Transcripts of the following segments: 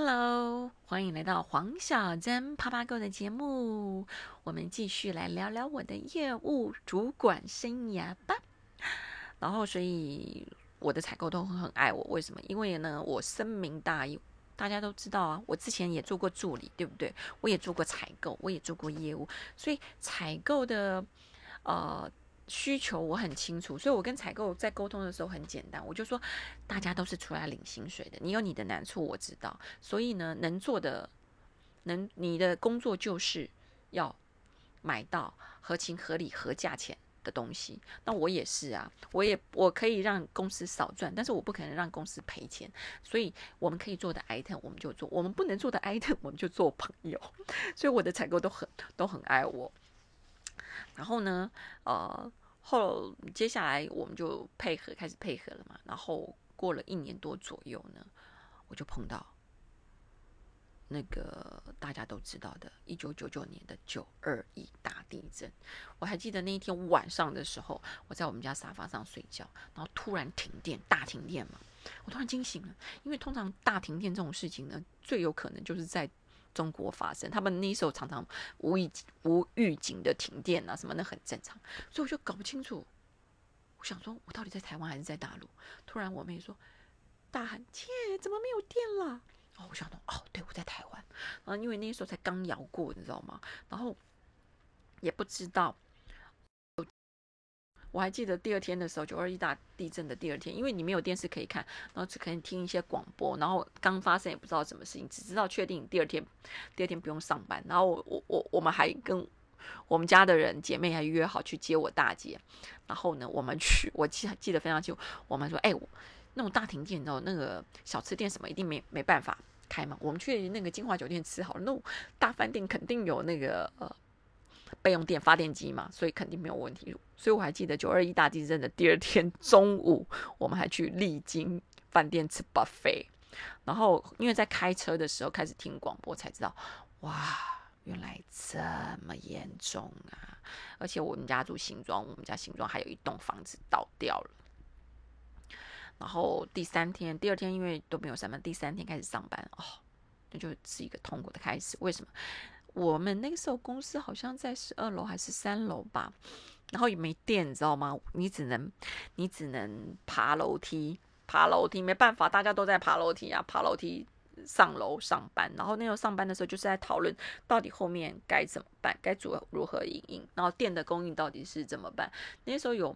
Hello，欢迎来到黄小珍啪啪购的节目。我们继续来聊聊我的业务主管生涯吧。然后，所以我的采购都很爱我，为什么？因为呢，我深明大义，大家都知道啊。我之前也做过助理，对不对？我也做过采购，我也做过业务，所以采购的呃。需求我很清楚，所以我跟采购在沟通的时候很简单，我就说大家都是出来领薪水的，你有你的难处我知道，所以呢，能做的，能你的工作就是要买到合情合理合价钱的东西。那我也是啊，我也我可以让公司少赚，但是我不可能让公司赔钱。所以我们可以做的 item 我们就做，我们不能做的 item 我们就做朋友。所以我的采购都很都很爱我。然后呢，呃，后接下来我们就配合开始配合了嘛。然后过了一年多左右呢，我就碰到那个大家都知道的，一九九九年的九二一大地震。我还记得那一天晚上的时候，我在我们家沙发上睡觉，然后突然停电，大停电嘛，我突然惊醒了。因为通常大停电这种事情呢，最有可能就是在。中国发生，他们那时候常常无预无预警的停电啊，什么那很正常，所以我就搞不清楚。我想说，我到底在台湾还是在大陆？突然我妹说，大喊：“切，怎么没有电了？”哦，我想到，哦，对，我在台湾。然后因为那时候才刚摇过，你知道吗？然后也不知道。我还记得第二天的时候，九二一大地震的第二天，因为你没有电视可以看，然后只可以听一些广播，然后刚发生也不知道什么事情，只知道确定第二天，第二天不用上班，然后我我我我们还跟我们家的人姐妹还约好去接我大姐，然后呢，我们去，我记记得非常清楚，我们说，哎，那种大停电，你知道那个小吃店什么一定没没办法开嘛，我们去那个金华酒店吃好了，那大饭店肯定有那个呃。备用电发电机嘛，所以肯定没有问题。所以我还记得九二一大地震的第二天中午，我们还去丽晶饭店吃 buffet。然后因为在开车的时候开始听广播，才知道哇，原来这么严重啊！而且我们家住新庄，我们家新庄还有一栋房子倒掉了。然后第三天、第二天因为都没有上班，第三天开始上班哦，那就是一个痛苦的开始。为什么？我们那个时候公司好像在十二楼还是三楼吧，然后也没电，你知道吗？你只能你只能爬楼梯，爬楼梯没办法，大家都在爬楼梯啊，爬楼梯上楼上班。然后那时候上班的时候就是在讨论到底后面该怎么办，该如如何营运，然后电的供应到底是怎么办。那时候有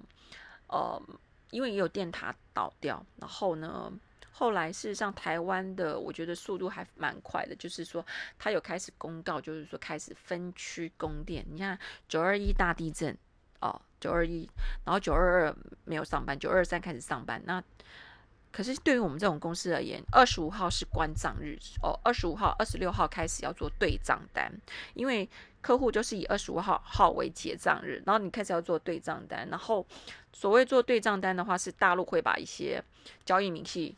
呃，因为也有电塔倒掉，然后呢。后来，事实上，台湾的我觉得速度还蛮快的，就是说，他有开始公告，就是说开始分区供电。你看，九二一大地震哦，九二一，然后九二二没有上班，九二三开始上班。那可是对于我们这种公司而言，二十五号是关账日哦，二十五号、二十六号开始要做对账单，因为客户就是以二十五号号为结账日，然后你开始要做对账单。然后所谓做对账单的话，是大陆会把一些交易明细。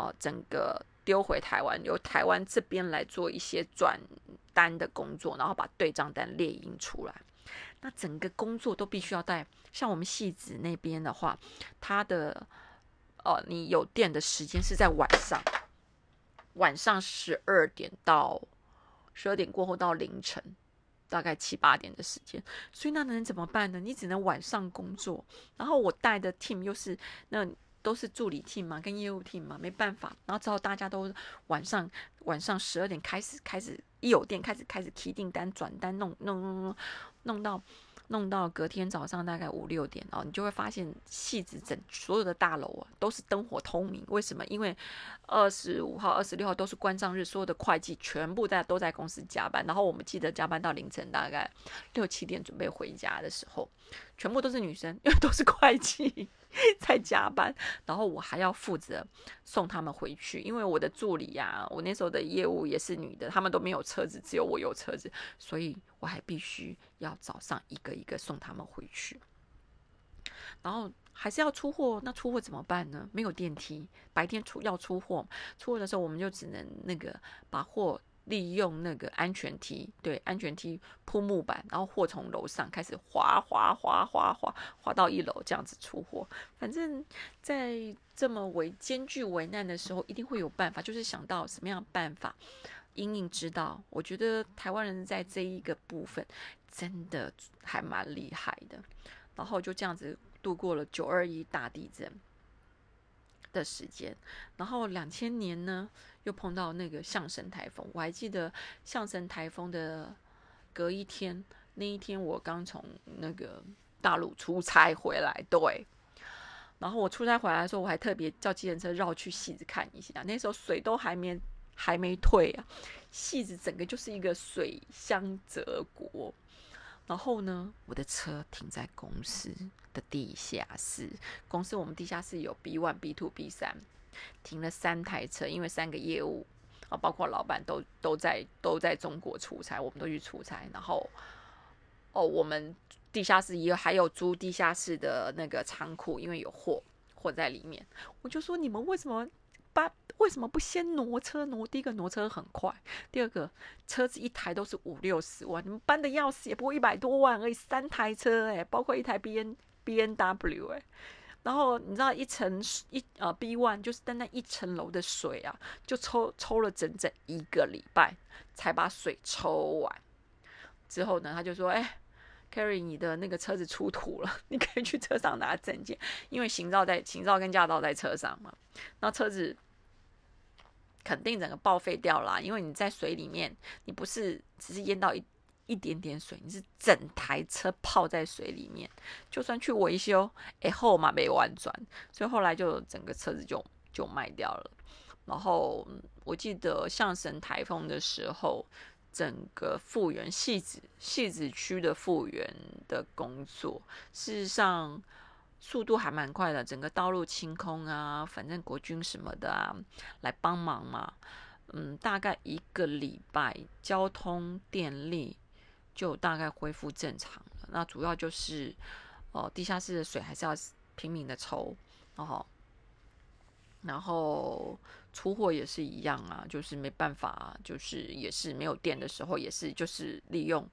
哦，整个丢回台湾，由台湾这边来做一些转单的工作，然后把对账单列印出来。那整个工作都必须要在像我们戏子那边的话，他的哦，你有电的时间是在晚上，晚上十二点到十二点过后到凌晨，大概七八点的时间。所以那能怎么办呢？你只能晚上工作。然后我带的 team 又是那。都是助理 team 嘛，跟业务 team 嘛，没办法。然后之后大家都晚上晚上十二点开始开始一有电开始开始提订单转单弄弄弄弄弄到弄到隔天早上大概五六点哦，你就会发现戏子整所有的大楼啊都是灯火通明。为什么？因为二十五号、二十六号都是关账日，所有的会计全部在都在公司加班。然后我们记得加班到凌晨大概六七点准备回家的时候，全部都是女生，因为都是会计。在加班，然后我还要负责送他们回去，因为我的助理呀，我那时候的业务也是女的，他们都没有车子，只有我有车子，所以我还必须要早上一个一个送他们回去，然后还是要出货，那出货怎么办呢？没有电梯，白天出要出货，出货的时候我们就只能那个把货利用那个安全梯，对，安全梯铺木板，然后货从楼上开始滑滑滑滑滑滑到一楼，这样子出货。反正，在这么为艰巨为难的时候，一定会有办法，就是想到什么样的办法。隐隐知道，我觉得台湾人在这一个部分真的还蛮厉害的。然后就这样子度过了九二一大地震的时间。然后两千年呢，又碰到那个象神台风。我还记得象神台风的隔一天，那一天我刚从那个大陆出差回来，对。然后我出差回来的时候，我还特别叫计程车绕去戏子看一下。那时候水都还没。还没退啊，戏子整个就是一个水乡泽国。然后呢，我的车停在公司的地下室，公司我们地下室有 B one、B two、B 三，停了三台车，因为三个业务啊，包括老板都都在都在中国出差，我们都去出差。然后哦，我们地下室也还有租地下室的那个仓库，因为有货货在里面。我就说你们为什么？把为什么不先挪车挪？第一个挪车很快，第二个车子一台都是五六十万，你们搬的要死也不过一百多万而已，三台车哎，包括一台 B N B N W 哎，然后你知道一层一呃 B one 就是单单一层楼的水啊，就抽抽了整整一个礼拜才把水抽完。之后呢，他就说：“哎，Carry 你的那个车子出土了，你可以去车上拿证件，因为行照在行照跟驾照在车上嘛。”那车子肯定整个报废掉了，因为你在水里面，你不是只是淹到一一点点水，你是整台车泡在水里面，就算去维修，哎后嘛没完转，所以后来就整个车子就就卖掉了。然后我记得象神台风的时候，整个复原戏子戏子区的复原的工作，事实上。速度还蛮快的，整个道路清空啊，反正国军什么的啊，来帮忙嘛。嗯，大概一个礼拜，交通电力就大概恢复正常了。那主要就是，哦，地下室的水还是要拼命的抽，然后，然后出货也是一样啊，就是没办法，就是也是没有电的时候，也是就是利用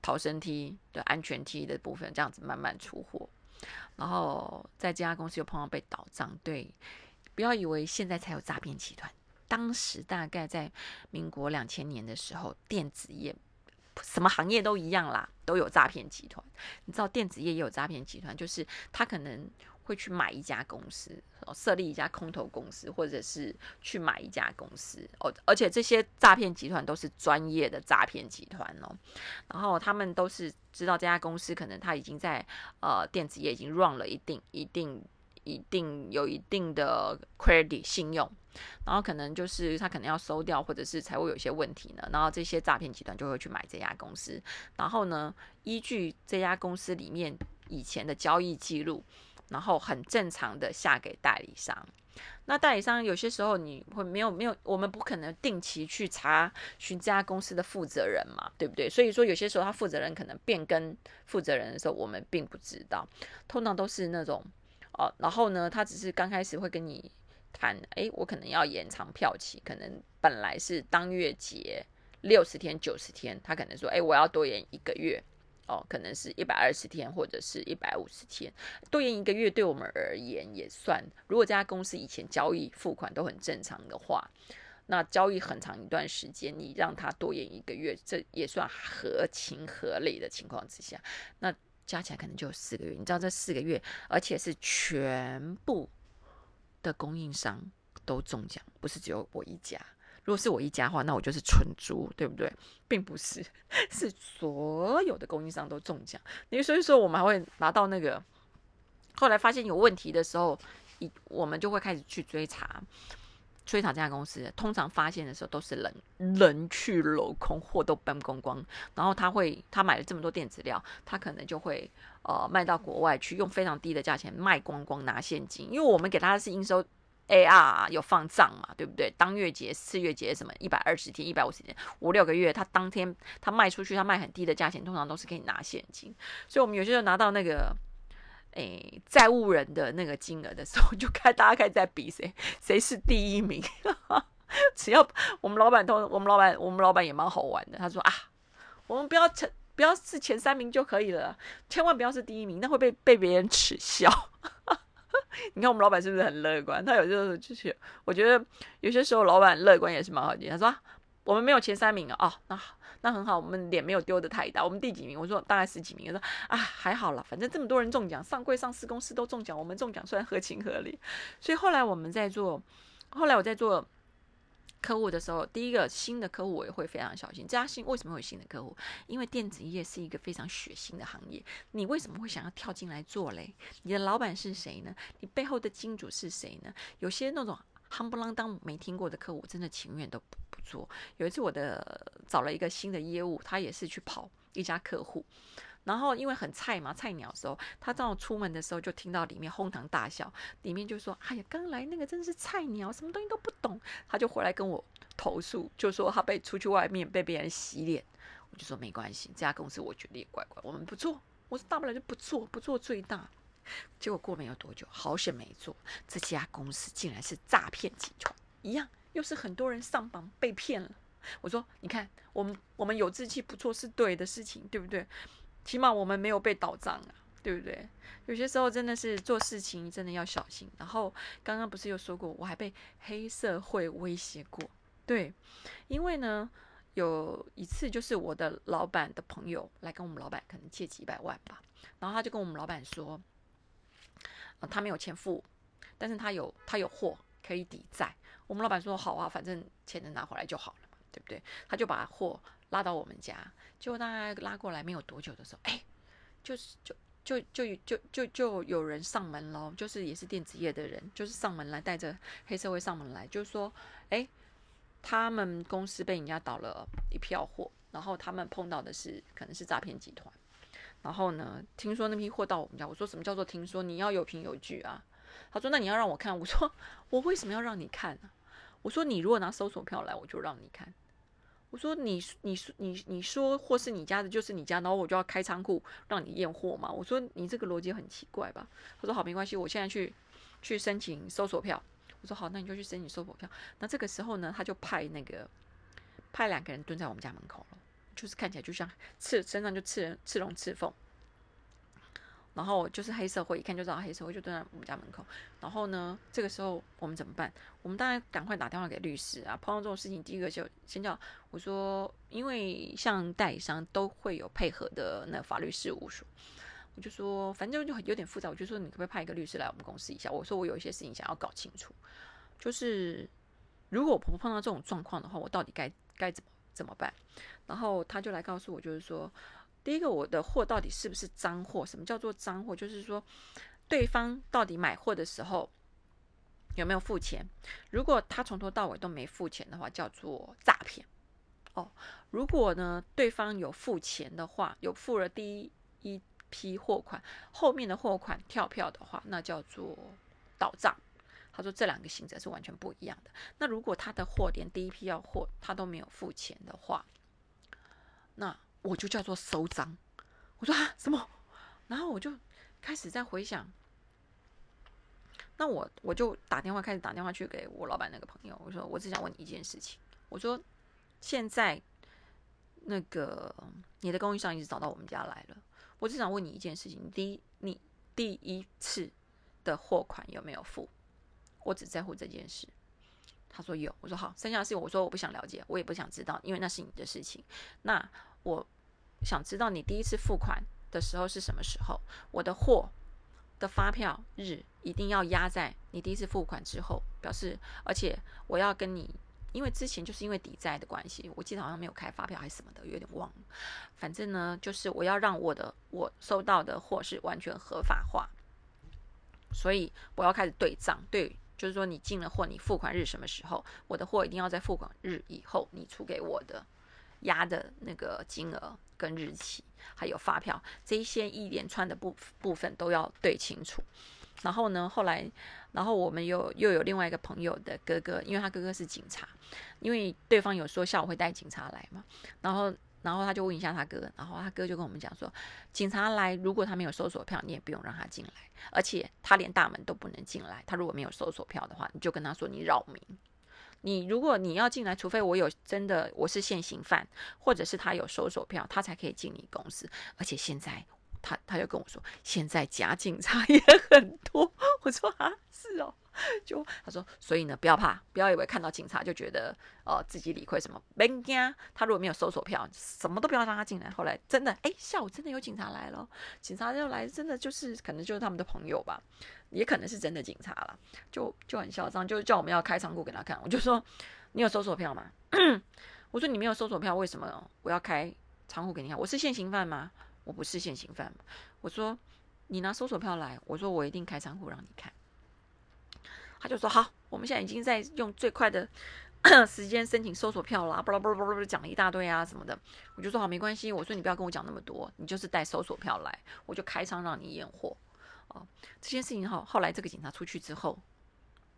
逃生梯的安全梯的部分，这样子慢慢出货。然后在这家公司又碰到被倒账，对，不要以为现在才有诈骗集团，当时大概在民国两千年的时候，电子业什么行业都一样啦，都有诈骗集团。你知道电子业也有诈骗集团，就是他可能。会去买一家公司，设立一家空头公司，或者是去买一家公司哦。而且这些诈骗集团都是专业的诈骗集团哦。然后他们都是知道这家公司可能他已经在呃电子业已经 run 了一定一定一定有一定的 credit 信用，然后可能就是他可能要收掉，或者是财务有些问题呢。然后这些诈骗集团就会去买这家公司，然后呢，依据这家公司里面以前的交易记录。然后很正常的下给代理商，那代理商有些时候你会没有没有，我们不可能定期去查询这家公司的负责人嘛，对不对？所以说有些时候他负责人可能变更负责人的时候，我们并不知道，通常都是那种哦，然后呢，他只是刚开始会跟你谈，哎，我可能要延长票期，可能本来是当月结六十天九十天，他可能说，哎，我要多延一个月。哦，可能是一百二十天或者是一百五十天，多延一个月对我们而言也算。如果这家公司以前交易付款都很正常的话，那交易很长一段时间，你让他多延一个月，这也算合情合理的情况之下，那加起来可能就有四个月。你知道这四个月，而且是全部的供应商都中奖，不是只有我一家。如果是我一家的话，那我就是蠢猪，对不对？并不是，是所有的供应商都中奖。因为所以说，我们还会拿到那个，后来发现有问题的时候，一我们就会开始去追查，追查这家公司。通常发现的时候都是人人去楼空，货都搬光光。然后他会，他买了这么多电子料，他可能就会呃卖到国外去，用非常低的价钱卖光光，拿现金。因为我们给他的是应收。AR 有放账嘛，对不对？当月结、次月结什么一百二十天、一百五十天、五六个月，他当天他卖出去，他卖很低的价钱，通常都是可以拿现金。所以，我们有些时候拿到那个诶债务人的那个金额的时候，就看大家开始在比谁谁是第一名。只要我们老板通，我们老板我们老板也蛮好玩的。他说啊，我们不要前不要是前三名就可以了，千万不要是第一名，那会被被别人耻笑。你看我们老板是不是很乐观？他有时候就是，我觉得有些时候老板乐观也是蛮好的。他说我们没有前三名啊，哦，那好。那很好，我们脸没有丢的太大。我们第几名？我说大概十几名。我说啊，还好了，反正这么多人中奖，上柜上市公司都中奖，我们中奖算合情合理。所以后来我们在做，后来我在做客户的时候，第一个新的客户我也会非常小心。这家新为什么会有新的客户？因为电子业是一个非常血腥的行业。你为什么会想要跳进来做嘞？你的老板是谁呢？你背后的金主是谁呢？有些那种。夯不啷当没听过的客户，真的情愿都不不做。有一次，我的找了一个新的业务，他也是去跑一家客户，然后因为很菜嘛，菜鸟的时候，他正好出门的时候就听到里面哄堂大笑，里面就说：“哎呀，刚来那个真是菜鸟，什么东西都不懂。”他就回来跟我投诉，就说他被出去外面被别人洗脸。我就说没关系，这家公司我觉得也怪怪，我们不做。我说大不了就不做，不做最大。结果过没有多久，好险没做。这家公司竟然是诈骗集团，一样又是很多人上榜被骗了。我说，你看，我们我们有志气不做是对的事情，对不对？起码我们没有被倒账啊，对不对？有些时候真的是做事情真的要小心。然后刚刚不是又说过，我还被黑社会威胁过，对，因为呢有一次就是我的老板的朋友来跟我们老板可能借几百万吧，然后他就跟我们老板说。他没有钱付，但是他有他有货可以抵债。我们老板说好啊，反正钱能拿回来就好了，对不对？他就把货拉到我们家，结果大概拉过来没有多久的时候，哎，就是就就就就就就有人上门喽，就是也是电子业的人，就是上门来带着黑社会上门来，就是说，哎，他们公司被人家倒了一票货，然后他们碰到的是可能是诈骗集团。然后呢？听说那批货到我们家，我说什么叫做听说？你要有凭有据啊！他说那你要让我看，我说 我为什么要让你看呢？我说你如果拿搜索票来，我就让你看。我说你你你你说货是你家的，就是你家，然后我就要开仓库让你验货嘛？我说你这个逻辑很奇怪吧？他说好，没关系，我现在去去申请搜索票。我说好，那你就去申请搜索票。那这个时候呢，他就派那个派两个人蹲在我们家门口了。就是看起来就像刺身上就刺人刺龙刺凤，然后就是黑社会，一看就知道黑社会就蹲在我们家门口。然后呢，这个时候我们怎么办？我们当然赶快打电话给律师啊！碰到这种事情，第一个就先叫我说，因为像代理商都会有配合的那法律事务所，我就说反正就很有点复杂，我就说你可不可以派一个律师来我们公司一下？我说我有一些事情想要搞清楚，就是如果我婆婆碰到这种状况的话，我到底该该怎么？怎么办？然后他就来告诉我，就是说，第一个，我的货到底是不是脏货？什么叫做脏货？就是说，对方到底买货的时候有没有付钱？如果他从头到尾都没付钱的话，叫做诈骗。哦，如果呢，对方有付钱的话，有付了第一一批货款，后面的货款跳票的话，那叫做倒账。他说这两个行者是完全不一样的。那如果他的货连第一批要货他都没有付钱的话，那我就叫做收赃。我说啊什么？然后我就开始在回想。那我我就打电话开始打电话去给我老板那个朋友，我说我只想问你一件事情。我说现在那个你的供应商已经找到我们家来了，我只想问你一件事情：第一，你第一次的货款有没有付？我只在乎这件事。他说有，我说好。剩下的事情我说我不想了解，我也不想知道，因为那是你的事情。那我想知道你第一次付款的时候是什么时候？我的货的发票日一定要压在你第一次付款之后，表示而且我要跟你，因为之前就是因为抵债的关系，我记得好像没有开发票还是什么的，有点忘了。反正呢，就是我要让我的我收到的货是完全合法化，所以我要开始对账对。就是说，你进了货，你付款日什么时候？我的货一定要在付款日以后，你出给我的压的那个金额跟日期，还有发票这一些一连串的部部分都要对清楚。然后呢，后来，然后我们又又有另外一个朋友的哥哥，因为他哥哥是警察，因为对方有说下午会带警察来嘛，然后。然后他就问一下他哥，然后他哥就跟我们讲说，警察来，如果他没有搜索票，你也不用让他进来，而且他连大门都不能进来。他如果没有搜索票的话，你就跟他说你扰民。你如果你要进来，除非我有真的我是现行犯，或者是他有收手票，他才可以进你公司。而且现在他他就跟我说，现在假警察也很多。我说啊，是哦。就他说，所以呢，不要怕，不要以为看到警察就觉得哦自己理亏什么。别惊，他如果没有搜索票，什么都不要让他进来。后来真的，哎，下午真的有警察来了，警察就来，真的就是可能就是他们的朋友吧，也可能是真的警察了，就就很嚣张，就叫我们要开仓库给他看。我就说，你有搜索票吗？我说你没有搜索票，为什么我要开仓库给你看？我是现行犯吗？我不是现行犯。我说你拿搜索票来，我说我一定开仓库让你看。他就说好，我们现在已经在用最快的 时间申请搜索票了，巴拉巴拉巴拉讲了一大堆啊什么的。我就说好，没关系。我说你不要跟我讲那么多，你就是带搜索票来，我就开仓让你验货。哦，这件事情后后来这个警察出去之后，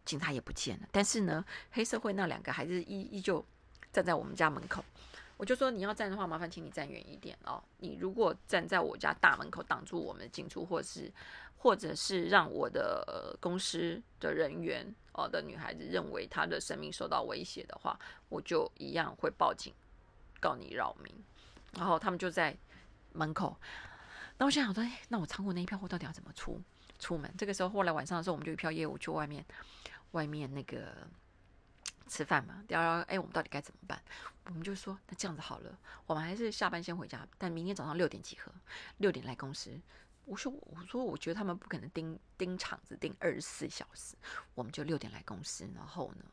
警察也不见了。但是呢，黑社会那两个还是依依旧站在我们家门口。我就说你要站的话，麻烦请你站远一点哦。你如果站在我家大门口挡住我们进出，或是。或者是让我的公司的人员哦的女孩子认为她的生命受到威胁的话，我就一样会报警告你扰民。然后他们就在门口。那我想想说，哎，那我仓库那一票货到底要怎么出出门？这个时候，后来晚上的时候，我们就一票业务去外面外面那个吃饭嘛。聊聊，哎，我们到底该怎么办？我们就说，那这样子好了，我们还是下班先回家，但明天早上六点集合，六点来公司。我说，我说，我觉得他们不可能盯盯场子盯二十四小时，我们就六点来公司，然后呢，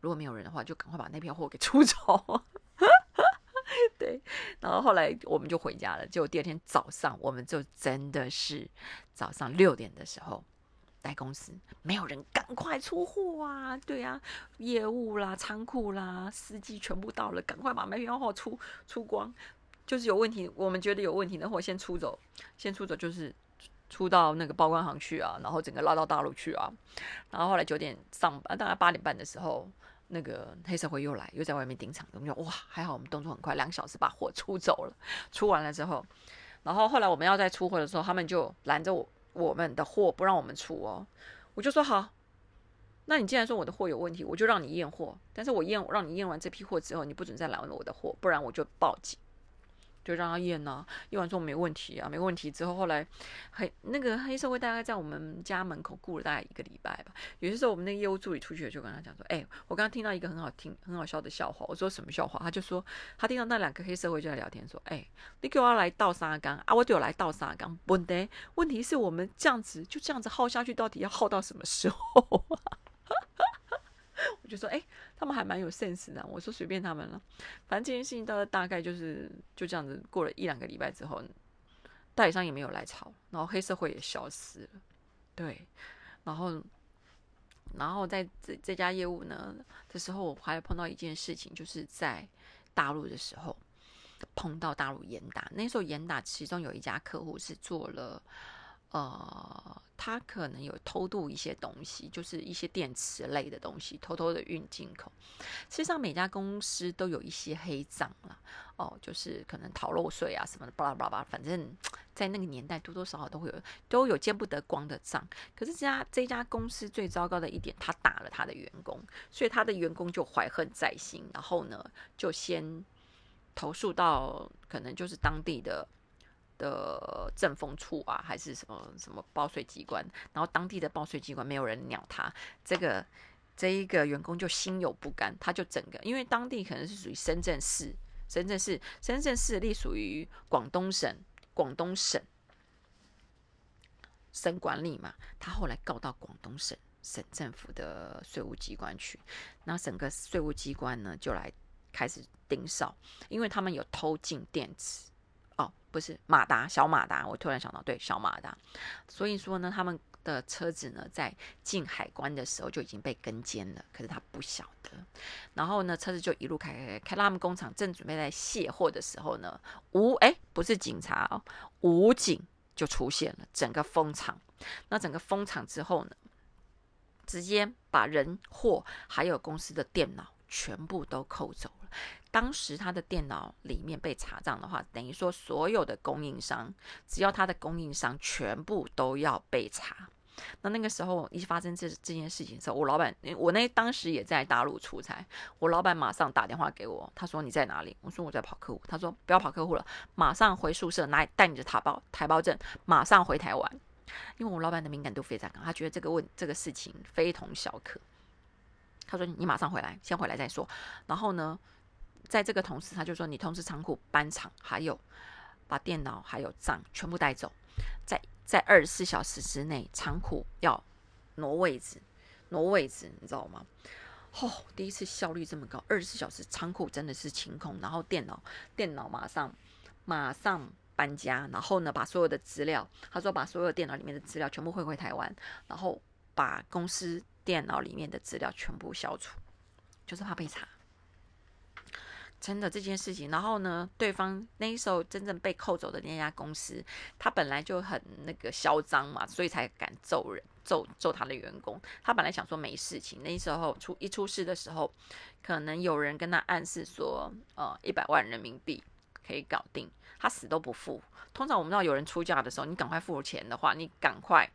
如果没有人的话，就赶快把那票货给出走。对，然后后来我们就回家了。结果第二天早上，我们就真的是早上六点的时候来公司，没有人，赶快出货啊！对啊，业务啦、仓库啦、司机全部到了，赶快把那票货出出光。就是有问题，我们觉得有问题的货先出走，先出走就是出到那个报关行去啊，然后整个拉到大陆去啊，然后后来九点上班，大概八点半的时候，那个黑社会又来，又在外面盯场，我们就哇，还好我们动作很快，两小时把货出走了，出完了之后，然后后来我们要再出货的时候，他们就拦着我我们的货不让我们出哦，我就说好，那你既然说我的货有问题，我就让你验货，但是我验让你验完这批货之后，你不准再拦我的货，不然我就报警。就让他验呐，验完之后没问题啊，没问题之后，后来黑那个黑社会大概在我们家门口雇了大概一个礼拜吧。有些时候我们那个业务助理出去就跟他讲说：“哎，我刚刚听到一个很好听、很好笑的笑话。”我说：“什么笑话？”他就说：“他听到那两个黑社会就在聊天，说：‘哎，你给我来倒沙缸啊，我就来倒沙缸。’问题问题是我们这样子就这样子耗下去，到底要耗到什么时候啊？” 我就说：“哎。”他们还蛮有 sense 的，我说随便他们了，反正这件事情到大概就是就这样子过了一两个礼拜之后，代理商也没有来吵，然后黑社会也消失了，对，然后然后在这这家业务呢的时候，我还碰到一件事情，就是在大陆的时候碰到大陆严打，那时候严打其中有一家客户是做了。呃，他可能有偷渡一些东西，就是一些电池类的东西，偷偷的运进口。实际上，每家公司都有一些黑账了，哦，就是可能逃漏税啊什么的，巴拉巴拉，反正 在那个年代多多少少都会有，都有见不得光的账。可是这家这家公司最糟糕的一点，他打了他的员工，所以他的员工就怀恨在心，然后呢，就先投诉到可能就是当地的。的政风处啊，还是什么什么报税机关，然后当地的报税机关没有人鸟他，这个这一个员工就心有不甘，他就整个，因为当地可能是属于深圳市，深圳市深圳市隶属于广东省，广东省省管理嘛，他后来告到广东省省政府的税务机关去，那整个税务机关呢就来开始盯梢，因为他们有偷进电池。哦，不是马达，小马达，我突然想到，对，小马达。所以说呢，他们的车子呢，在进海关的时候就已经被跟监了，可是他不晓得。然后呢，车子就一路开开开到他们工厂，正准备在卸货的时候呢，武哎，不是警察哦，武警就出现了，整个封场。那整个封场之后呢，直接把人货还有公司的电脑全部都扣走。当时他的电脑里面被查账的话，等于说所有的供应商，只要他的供应商全部都要被查。那那个时候一发生这这件事情的时候，我老板，我那当时也在大陆出差，我老板马上打电话给我，他说你在哪里？我说我在跑客户。他说不要跑客户了，马上回宿舍拿带你的台胞台胞证，马上回台湾。因为我老板的敏感度非常高，他觉得这个问这个事情非同小可。他说你马上回来，先回来再说。然后呢，在这个同时，他就说你通知仓库搬场，还有把电脑还有账全部带走，在。在二十四小时之内，仓库要挪位置，挪位置，你知道吗？哦，第一次效率这么高，二十四小时仓库真的是清空，然后电脑电脑马上马上搬家，然后呢，把所有的资料，他说把所有电脑里面的资料全部汇回台湾，然后把公司电脑里面的资料全部消除，就是怕被查。真的这件事情，然后呢，对方那时候真正被扣走的那家公司，他本来就很那个嚣张嘛，所以才敢揍人，揍揍他的员工。他本来想说没事情，那时候出一出事的时候，可能有人跟他暗示说，呃，一百万人民币可以搞定，他死都不付。通常我们知道有人出价的时候，你赶快付钱的话，你赶快。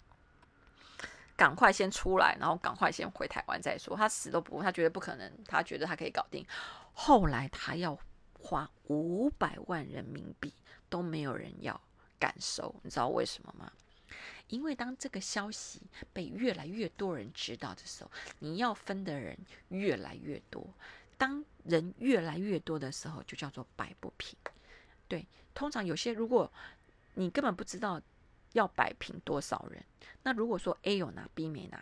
赶快先出来，然后赶快先回台湾再说。他死都不，他觉得不可能，他觉得他可以搞定。后来他要花五百万人民币，都没有人要敢收，你知道为什么吗？因为当这个消息被越来越多人知道的时候，你要分的人越来越多。当人越来越多的时候，就叫做摆不平。对，通常有些如果你根本不知道。要摆平多少人？那如果说 A 有拿，B 没拿，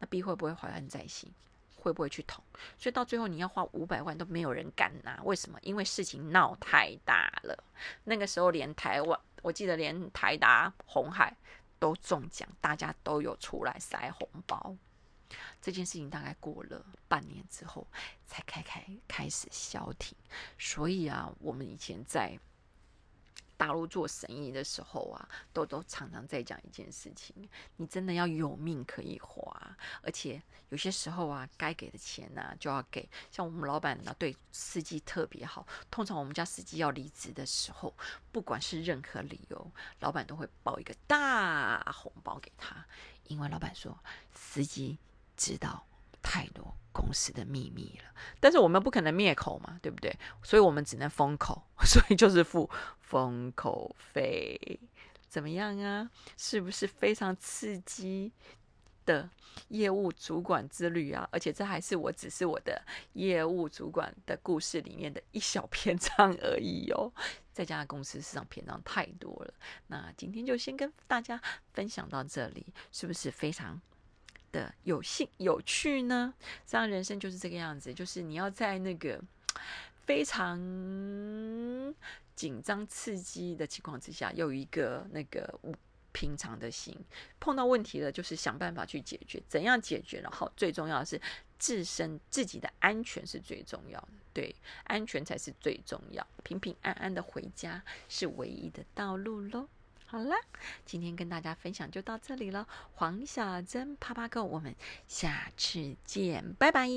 那 B 会不会怀恨在心？会不会去捅？所以到最后你要花五百万都没有人敢拿，为什么？因为事情闹太大了。那个时候连台湾，我记得连台达、红海都中奖，大家都有出来塞红包。这件事情大概过了半年之后，才开开开始消停。所以啊，我们以前在。大陆做生意的时候啊，都都常常在讲一件事情：你真的要有命可以花，而且有些时候啊，该给的钱呢就要给。像我们老板呢，对司机特别好。通常我们家司机要离职的时候，不管是任何理由，老板都会包一个大红包给他，因为老板说司机知道。太多公司的秘密了，但是我们不可能灭口嘛，对不对？所以我们只能封口，所以就是付封口费，怎么样啊？是不是非常刺激的业务主管之旅啊？而且这还是我只是我的业务主管的故事里面的一小篇章而已哦。这家公司市场篇章太多了，那今天就先跟大家分享到这里，是不是非常？的有兴有趣呢，这样人生就是这个样子，就是你要在那个 非常紧张刺激的情况之下，有一个那个平常的心，碰到问题了就是想办法去解决，怎样解决？然后最重要的是自身自己的安全是最重要的，对，安全才是最重要，平平安安的回家是唯一的道路喽。好了，今天跟大家分享就到这里了。黄小珍啪啪购，我们下次见，拜拜。